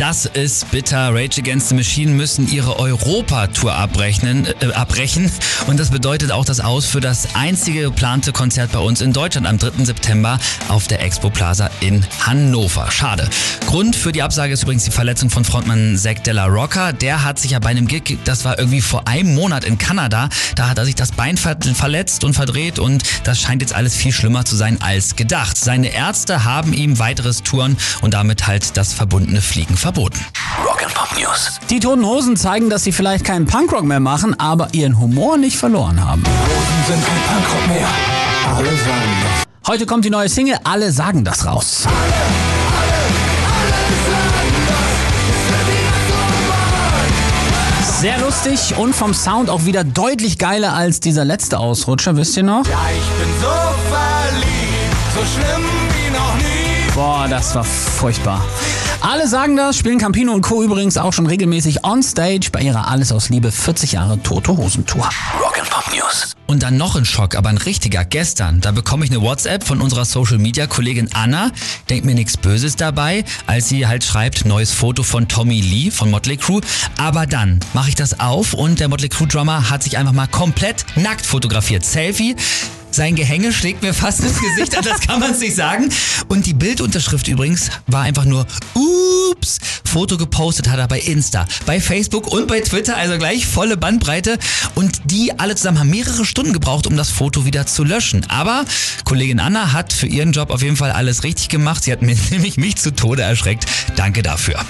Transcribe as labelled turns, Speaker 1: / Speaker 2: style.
Speaker 1: Das ist bitter. Rage Against the Machine müssen ihre Europa-Tour abbrechen, äh, abbrechen. Und das bedeutet auch das Aus für das einzige geplante Konzert bei uns in Deutschland am 3. September auf der Expo Plaza in Hannover. Schade. Grund für die Absage ist übrigens die Verletzung von Frontmann Zack Della Rocca. Der hat sich ja bei einem Gig, das war irgendwie vor einem Monat in Kanada, da hat er sich das Bein ver verletzt und verdreht und das scheint jetzt alles viel schlimmer zu sein als gedacht. Seine Ärzte haben ihm weiteres Touren und damit halt das verbundene Fliegen verboten verboten.
Speaker 2: Rock'n'Pop News.
Speaker 3: Die Toten Hosen zeigen, dass sie vielleicht keinen Punkrock mehr machen, aber ihren Humor nicht verloren haben.
Speaker 4: Hosen sind kein Punkrock mehr. Alle sagen das.
Speaker 3: Heute kommt die neue Single, alle sagen das raus. Sehr lustig und vom Sound auch wieder deutlich geiler als dieser letzte Ausrutscher, wisst ihr noch?
Speaker 4: Ja, ich bin so verliebt, so schlimm wie noch nie.
Speaker 3: Boah, das war furchtbar. Alle sagen das, spielen Campino und Co. übrigens auch schon regelmäßig on stage bei ihrer Alles aus Liebe 40 Jahre Tote Hosen Tour.
Speaker 2: Rock'n'Pop News.
Speaker 1: Und dann noch ein Schock, aber ein richtiger. Gestern, da bekomme ich eine WhatsApp von unserer Social Media Kollegin Anna. Denkt mir nichts Böses dabei, als sie halt schreibt, neues Foto von Tommy Lee von Motley Crue. Aber dann mache ich das auf und der Motley Crue Drummer hat sich einfach mal komplett nackt fotografiert. Selfie. Sein Gehänge schlägt mir fast ins Gesicht an, das kann man sich sagen. Und die Bildunterschrift übrigens war einfach nur Ups. Foto gepostet hat er bei Insta, bei Facebook und bei Twitter, also gleich volle Bandbreite. Und die alle zusammen haben mehrere Stunden gebraucht, um das Foto wieder zu löschen. Aber Kollegin Anna hat für ihren Job auf jeden Fall alles richtig gemacht. Sie hat mir nämlich mich zu Tode erschreckt. Danke dafür.